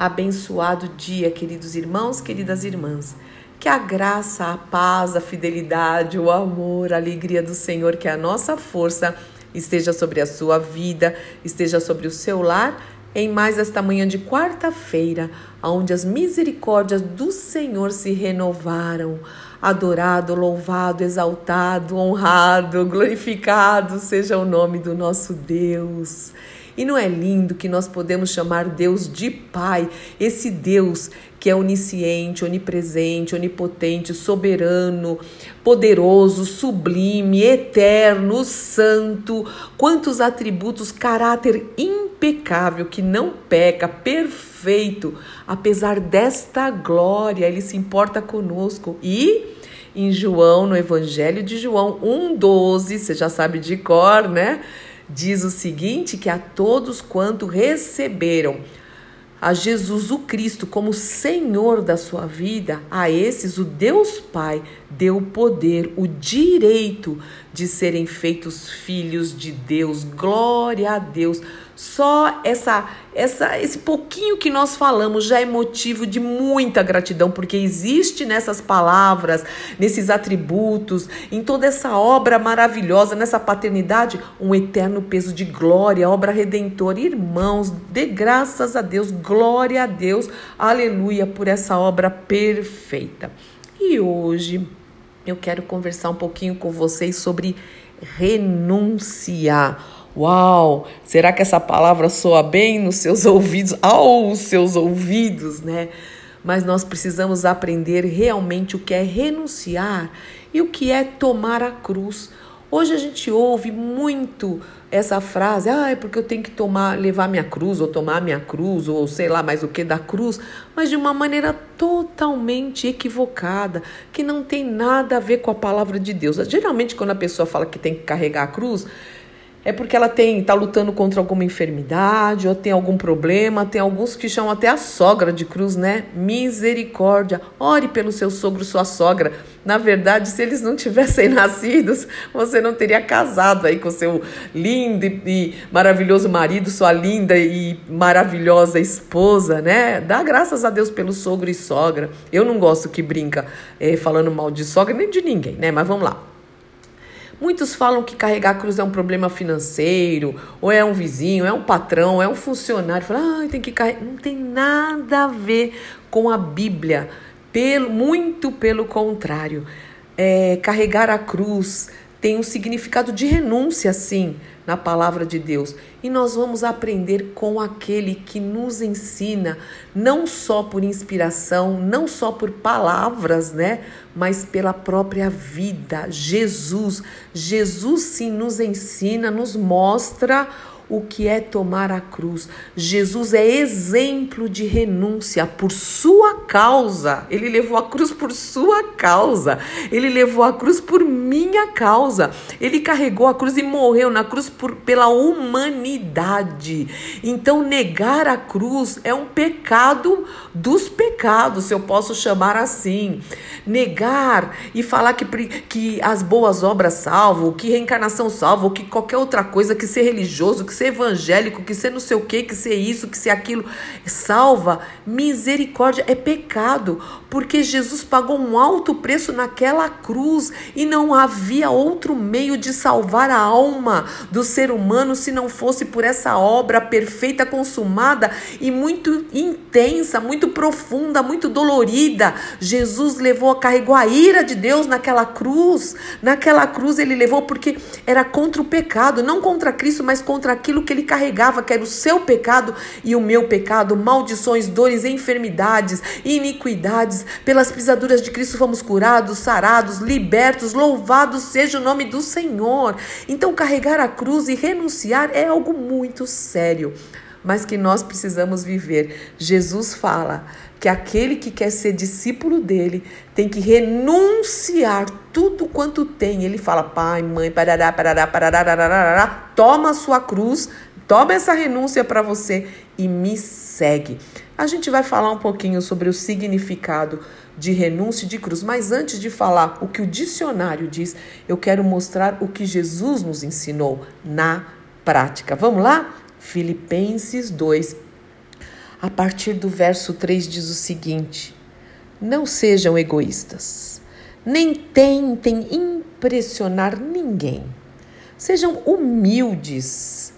Abençoado dia, queridos irmãos, queridas irmãs. Que a graça, a paz, a fidelidade, o amor, a alegria do Senhor, que a nossa força esteja sobre a sua vida, esteja sobre o seu lar, em mais esta manhã de quarta-feira, onde as misericórdias do Senhor se renovaram. Adorado, louvado, exaltado, honrado, glorificado seja o nome do nosso Deus. E não é lindo que nós podemos chamar Deus de Pai, esse Deus que é onisciente, onipresente, onipotente, soberano, poderoso, sublime, eterno, santo, quantos atributos, caráter impecável, que não peca, perfeito, apesar desta glória, ele se importa conosco e em João, no Evangelho de João 1,12, você já sabe de cor, né? Diz o seguinte: que a todos quanto receberam a Jesus o Cristo como Senhor da sua vida, a esses o Deus Pai deu o poder, o direito de serem feitos filhos de Deus. Glória a Deus. Só essa, essa, esse pouquinho que nós falamos já é motivo de muita gratidão, porque existe nessas palavras, nesses atributos, em toda essa obra maravilhosa, nessa paternidade, um eterno peso de glória, obra redentora. Irmãos, dê graças a Deus, glória a Deus, aleluia, por essa obra perfeita. E hoje eu quero conversar um pouquinho com vocês sobre renunciar Uau! Será que essa palavra soa bem nos seus ouvidos, aos seus ouvidos, né? Mas nós precisamos aprender realmente o que é renunciar e o que é tomar a cruz. Hoje a gente ouve muito essa frase, ah, é porque eu tenho que tomar, levar minha cruz, ou tomar minha cruz, ou sei lá mais o que da cruz, mas de uma maneira totalmente equivocada, que não tem nada a ver com a palavra de Deus. Geralmente, quando a pessoa fala que tem que carregar a cruz, é porque ela tem está lutando contra alguma enfermidade ou tem algum problema. Tem alguns que chamam até a sogra de cruz, né? Misericórdia. Ore pelo seu sogro, sua sogra. Na verdade, se eles não tivessem nascidos, você não teria casado aí com seu lindo e maravilhoso marido, sua linda e maravilhosa esposa, né? Dá graças a Deus pelo sogro e sogra. Eu não gosto que brinca é, falando mal de sogra nem de ninguém, né? Mas vamos lá. Muitos falam que carregar a cruz é um problema financeiro, ou é um vizinho, é um patrão, é um funcionário. Fala, ah, tem que carregar. Não tem nada a ver com a Bíblia. Pelo, muito pelo contrário. É, carregar a cruz tem um significado de renúncia, sim na palavra de Deus. E nós vamos aprender com aquele que nos ensina, não só por inspiração, não só por palavras, né? Mas pela própria vida. Jesus. Jesus sim nos ensina, nos mostra o que é tomar a cruz. Jesus é exemplo de renúncia por sua causa. Ele levou a cruz por sua causa. Ele levou a cruz por minha causa. Ele carregou a cruz e morreu na cruz por, pela humanidade. Então, negar a cruz é um pecado dos pecados, se eu posso chamar assim. Negar e falar que, que as boas obras salvam, que reencarnação salva, que qualquer outra coisa, que ser religioso, que ser evangélico, que ser não sei o que, que ser isso, que ser aquilo, salva. Misericórdia é pecado, porque Jesus pagou um alto preço naquela cruz e não havia outro meio de salvar a alma do ser humano se não fosse por essa obra perfeita, consumada e muito intensa, muito profunda, muito dolorida. Jesus levou, carregou a ira de Deus naquela cruz. Naquela cruz ele levou porque era contra o pecado, não contra Cristo, mas contra aquilo aquilo que ele carregava, que era o seu pecado e o meu pecado, maldições, dores, enfermidades, iniquidades. Pelas pisaduras de Cristo fomos curados, sarados, libertos. Louvado seja o nome do Senhor. Então, carregar a cruz e renunciar é algo muito sério mas que nós precisamos viver. Jesus fala que aquele que quer ser discípulo dele tem que renunciar tudo quanto tem. Ele fala, pai, mãe, parará, parará, parará, parará, toma a sua cruz, toma essa renúncia para você e me segue. A gente vai falar um pouquinho sobre o significado de renúncia e de cruz, mas antes de falar o que o dicionário diz, eu quero mostrar o que Jesus nos ensinou na prática. Vamos lá? Filipenses 2. a partir do verso 3 diz o seguinte: Não sejam egoístas, nem tentem impressionar ninguém. Sejam humildes.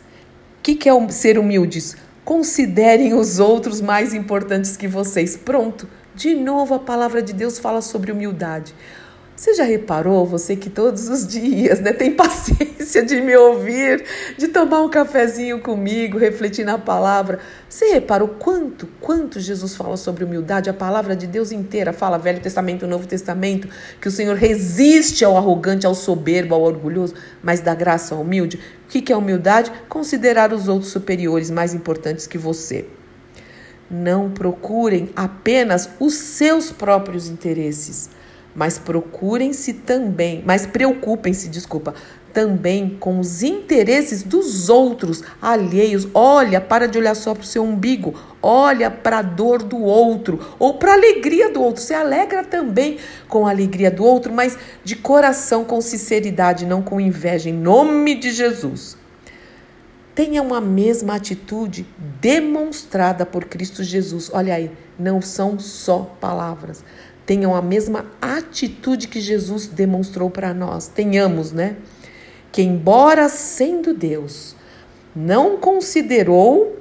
O que, que é ser humildes? Considerem os outros mais importantes que vocês. Pronto. De novo, a palavra de Deus fala sobre humildade. Você já reparou, você que todos os dias né, tem paciência de me ouvir, de tomar um cafezinho comigo, refletir na palavra? Você reparou quanto, quanto Jesus fala sobre humildade? A palavra de Deus inteira fala, Velho Testamento, Novo Testamento, que o Senhor resiste ao arrogante, ao soberbo, ao orgulhoso, mas dá graça ao humilde. O que é humildade? Considerar os outros superiores, mais importantes que você. Não procurem apenas os seus próprios interesses mas procurem-se também, mas preocupem-se, desculpa, também com os interesses dos outros alheios. Olha, para de olhar só para o seu umbigo, olha para a dor do outro ou para a alegria do outro. Se alegra também com a alegria do outro, mas de coração, com sinceridade, não com inveja, em nome de Jesus. Tenha uma mesma atitude demonstrada por Cristo Jesus. Olha aí, não são só palavras tenham a mesma atitude que Jesus demonstrou para nós. Tenhamos, né? Que, embora sendo Deus, não considerou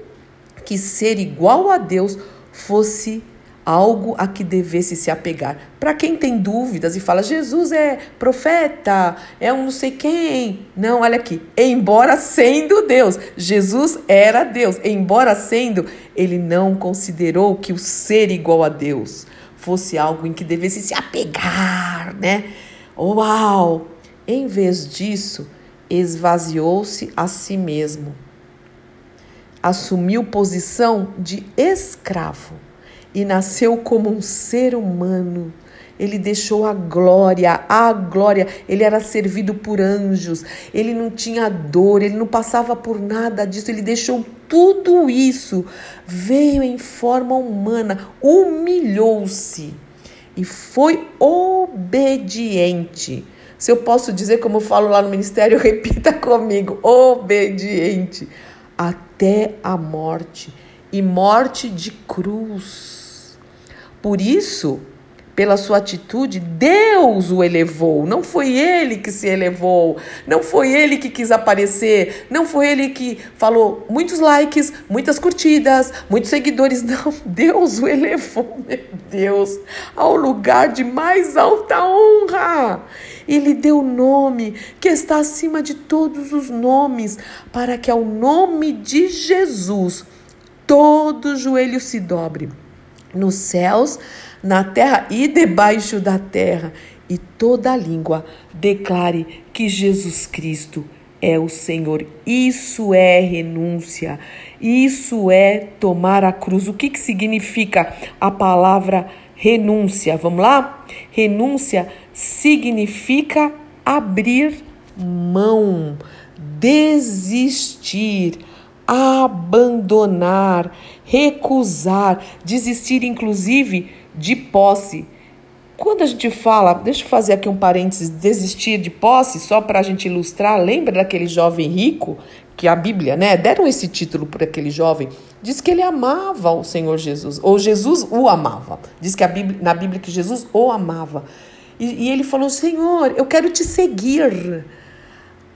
que ser igual a Deus fosse algo a que devesse se apegar. Para quem tem dúvidas e fala, Jesus é profeta, é um não sei quem. Não, olha aqui. Embora sendo Deus, Jesus era Deus. Embora sendo, ele não considerou que o ser igual a Deus fosse algo em que devesse se apegar, né? Uau! Em vez disso, esvaziou-se a si mesmo. Assumiu posição de escravo e nasceu como um ser humano ele deixou a glória, a glória. Ele era servido por anjos, ele não tinha dor, ele não passava por nada disso, ele deixou tudo isso. Veio em forma humana, humilhou-se e foi obediente. Se eu posso dizer, como eu falo lá no ministério, repita comigo: obediente até a morte e morte de cruz. Por isso, pela sua atitude, Deus o elevou. Não foi ele que se elevou, não foi ele que quis aparecer, não foi ele que falou muitos likes, muitas curtidas, muitos seguidores. Não, Deus o elevou, meu Deus, ao lugar de mais alta honra. Ele deu nome que está acima de todos os nomes, para que ao nome de Jesus todo joelho se dobre nos céus na terra e debaixo da terra, e toda língua declare que Jesus Cristo é o Senhor. Isso é renúncia, isso é tomar a cruz. O que, que significa a palavra renúncia? Vamos lá? Renúncia significa abrir mão, desistir, abandonar, recusar, desistir, inclusive de posse. Quando a gente fala, deixa eu fazer aqui um parênteses, desistir de posse, só para a gente ilustrar, lembra daquele jovem rico que a Bíblia, né, deram esse título para aquele jovem, diz que ele amava o Senhor Jesus, ou Jesus o amava. Diz que a Bíblia, na Bíblia que Jesus o amava. E, e ele falou: Senhor, eu quero te seguir.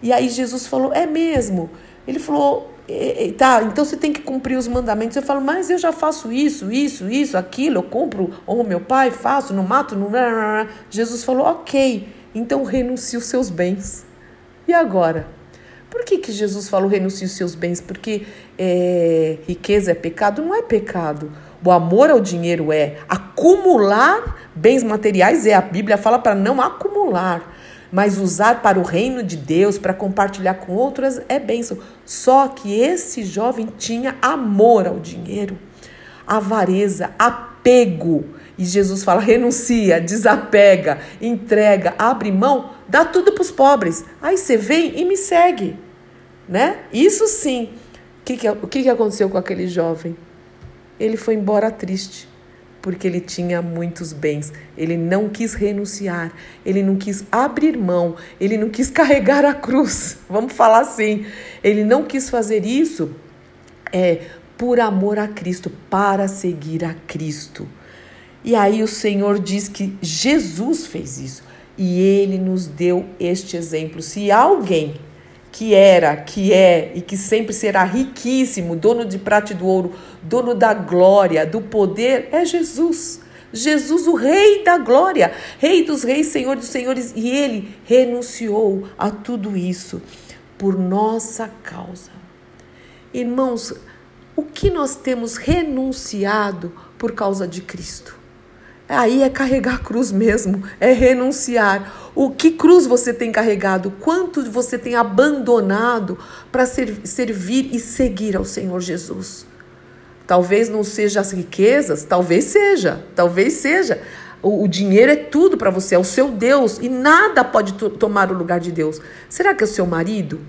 E aí Jesus falou: É mesmo? Ele falou: e, tá, então você tem que cumprir os mandamentos. Eu falo, mas eu já faço isso, isso, isso, aquilo, eu compro, ou meu pai, faço, não mato, não. Jesus falou, ok, então renuncie os seus bens. E agora? Por que, que Jesus falou renuncie os seus bens? Porque é, riqueza é pecado? Não é pecado. O amor ao dinheiro é. Acumular bens materiais é. A Bíblia fala para não acumular mas usar para o reino de Deus, para compartilhar com outras, é bênção. Só que esse jovem tinha amor ao dinheiro, avareza, apego. E Jesus fala: renuncia, desapega, entrega, abre mão, dá tudo para os pobres. Aí você vem e me segue. Né? Isso sim. O que, que, o que, que aconteceu com aquele jovem? Ele foi embora triste porque ele tinha muitos bens. Ele não quis renunciar, ele não quis abrir mão, ele não quis carregar a cruz. Vamos falar assim. Ele não quis fazer isso é, por amor a Cristo, para seguir a Cristo. E aí o Senhor diz que Jesus fez isso e ele nos deu este exemplo. Se alguém que era, que é e que sempre será riquíssimo, dono de prata e do ouro, dono da glória, do poder, é Jesus. Jesus, o Rei da glória, Rei dos reis, Senhor dos senhores, e ele renunciou a tudo isso por nossa causa. Irmãos, o que nós temos renunciado por causa de Cristo? Aí é carregar a cruz mesmo, é renunciar. O que cruz você tem carregado? Quanto você tem abandonado para servir e seguir ao Senhor Jesus? Talvez não seja as riquezas, talvez seja, talvez seja. O, o dinheiro é tudo para você, é o seu Deus e nada pode tomar o lugar de Deus. Será que é o seu marido?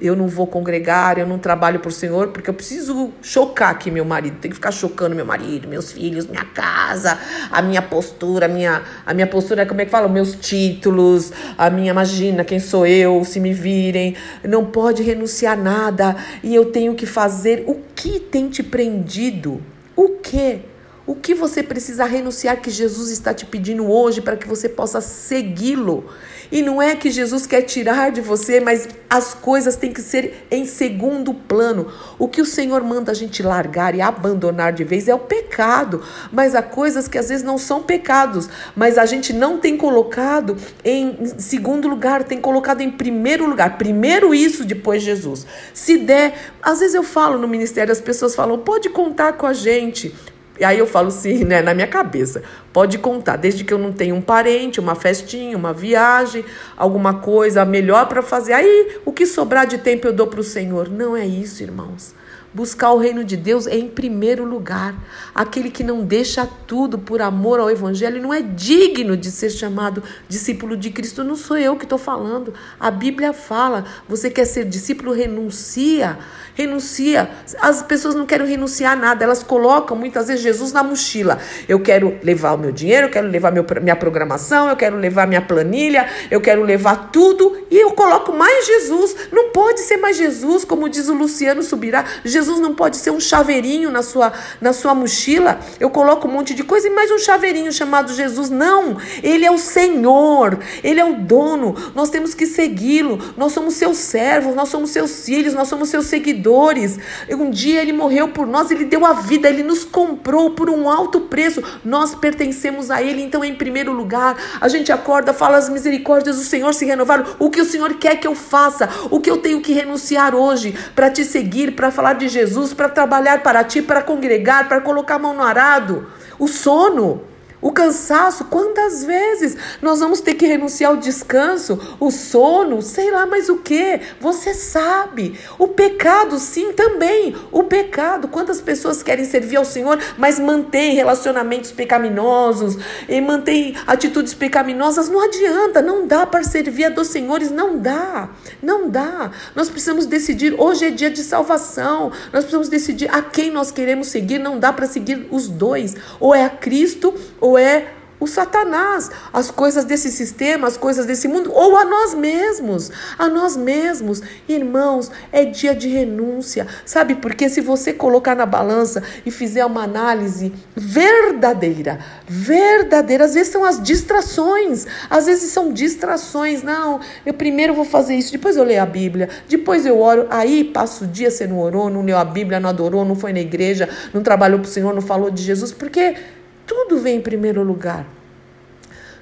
Eu não vou congregar, eu não trabalho por Senhor, porque eu preciso chocar aqui meu marido. Tem que ficar chocando meu marido, meus filhos, minha casa, a minha postura, a minha, a minha postura, como é que fala? Meus títulos, a minha, imagina, quem sou eu, se me virem. Não pode renunciar nada e eu tenho que fazer o que tem te prendido. O que? O que você precisa renunciar que Jesus está te pedindo hoje para que você possa segui-lo? E não é que Jesus quer tirar de você, mas as coisas têm que ser em segundo plano. O que o Senhor manda a gente largar e abandonar de vez é o pecado, mas há coisas que às vezes não são pecados, mas a gente não tem colocado em segundo lugar, tem colocado em primeiro lugar. Primeiro isso, depois Jesus. Se der, às vezes eu falo no ministério, as pessoas falam: pode contar com a gente. E aí eu falo sim, né, na minha cabeça. Pode contar, desde que eu não tenha um parente, uma festinha, uma viagem, alguma coisa melhor para fazer. Aí o que sobrar de tempo eu dou para o Senhor. Não é isso, irmãos. Buscar o reino de Deus é em primeiro lugar. Aquele que não deixa tudo por amor ao Evangelho não é digno de ser chamado discípulo de Cristo. Não sou eu que estou falando. A Bíblia fala: você quer ser discípulo, renuncia. Renuncia. As pessoas não querem renunciar a nada, elas colocam muitas vezes Jesus na mochila. Eu quero levar o meu dinheiro, eu quero levar meu, minha programação, eu quero levar minha planilha, eu quero levar tudo e eu coloco mais Jesus. Não pode ser mais Jesus, como diz o Luciano Subirá. Jesus Jesus não pode ser um chaveirinho na sua, na sua mochila. Eu coloco um monte de coisa e mais um chaveirinho chamado Jesus. Não, ele é o Senhor, ele é o dono. Nós temos que segui-lo. Nós somos seus servos, nós somos seus filhos, nós somos seus seguidores. Um dia ele morreu por nós, ele deu a vida, ele nos comprou por um alto preço. Nós pertencemos a ele, então em primeiro lugar, a gente acorda, fala as misericórdias do Senhor se renovaram. O que o Senhor quer que eu faça? O que eu tenho que renunciar hoje para te seguir, para falar de Jesus para trabalhar para ti, para congregar, para colocar a mão no arado. O sono. O cansaço, quantas vezes nós vamos ter que renunciar ao descanso, o sono, sei lá mais o que, você sabe. O pecado, sim, também. O pecado, quantas pessoas querem servir ao Senhor, mas mantêm relacionamentos pecaminosos e mantêm atitudes pecaminosas, não adianta, não dá para servir a dos senhores, não dá, não dá. Nós precisamos decidir, hoje é dia de salvação, nós precisamos decidir a quem nós queremos seguir, não dá para seguir os dois, ou é a Cristo ou ou é o Satanás, as coisas desse sistema, as coisas desse mundo, ou a nós mesmos, a nós mesmos. Irmãos, é dia de renúncia, sabe? Porque se você colocar na balança e fizer uma análise verdadeira, verdadeira, às vezes são as distrações, às vezes são distrações. Não, eu primeiro vou fazer isso, depois eu leio a Bíblia, depois eu oro, aí passo o dia, você não orou, não leu a Bíblia, não adorou, não foi na igreja, não trabalhou para o Senhor, não falou de Jesus, porque tudo vem em primeiro lugar.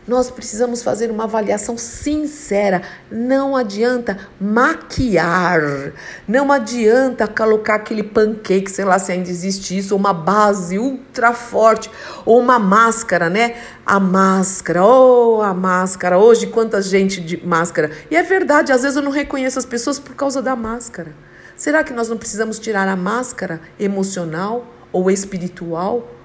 Nós precisamos fazer uma avaliação sincera. Não adianta maquiar. Não adianta colocar aquele pancake, sei lá se ainda existe isso, uma base ultra forte, ou uma máscara, né? A máscara, oh, a máscara. Hoje, quanta gente de máscara. E é verdade, às vezes eu não reconheço as pessoas por causa da máscara. Será que nós não precisamos tirar a máscara emocional ou espiritual?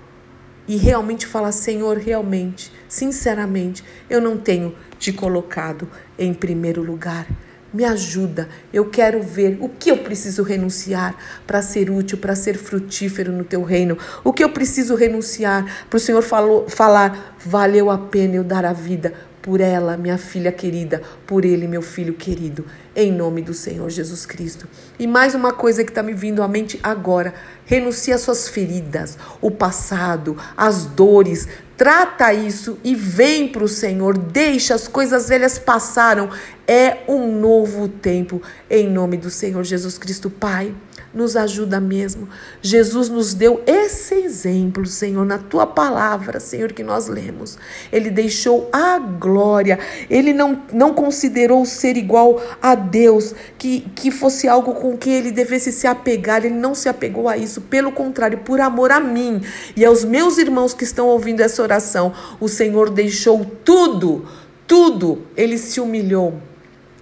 E realmente falar: Senhor, realmente, sinceramente, eu não tenho te colocado em primeiro lugar. Me ajuda, eu quero ver o que eu preciso renunciar para ser útil, para ser frutífero no teu reino. O que eu preciso renunciar para o Senhor falou, falar, valeu a pena eu dar a vida por ela, minha filha querida, por ele, meu filho querido, em nome do Senhor Jesus Cristo. E mais uma coisa que está me vindo à mente agora: renuncie às suas feridas, o passado, as dores, trata isso e vem para o Senhor, deixa as coisas velhas passaram, é um novo tempo, em nome do Senhor Jesus Cristo, Pai nos ajuda mesmo. Jesus nos deu esse exemplo, Senhor, na tua palavra, Senhor, que nós lemos. Ele deixou a glória, ele não, não considerou ser igual a Deus, que, que fosse algo com que ele devesse se apegar, ele não se apegou a isso, pelo contrário, por amor a mim e aos meus irmãos que estão ouvindo essa oração, o Senhor deixou tudo, tudo, ele se humilhou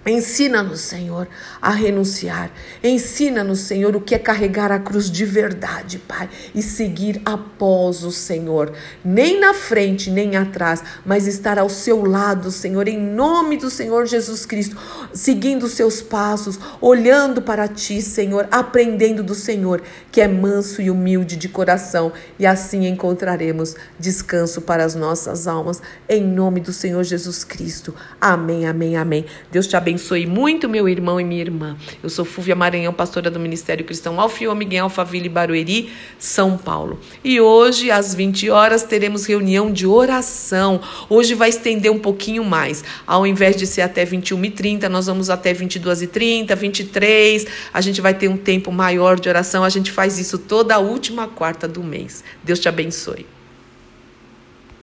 Ensina-nos, Senhor, a renunciar. Ensina-nos, Senhor, o que é carregar a cruz de verdade, Pai, e seguir após o Senhor, nem na frente, nem atrás, mas estar ao seu lado, Senhor, em nome do Senhor Jesus Cristo, seguindo os seus passos, olhando para ti, Senhor, aprendendo do Senhor, que é manso e humilde de coração, e assim encontraremos descanso para as nossas almas, em nome do Senhor Jesus Cristo. Amém, amém, amém. Deus te abençoe abençoe muito meu irmão e minha irmã. Eu sou Fúvia Maranhão, pastora do Ministério Cristão Alfio Miguel Alphaville Barueri, São Paulo. E hoje, às 20 horas, teremos reunião de oração. Hoje vai estender um pouquinho mais. Ao invés de ser até 21h30, nós vamos até 22h30, 23 A gente vai ter um tempo maior de oração. A gente faz isso toda a última quarta do mês. Deus te abençoe.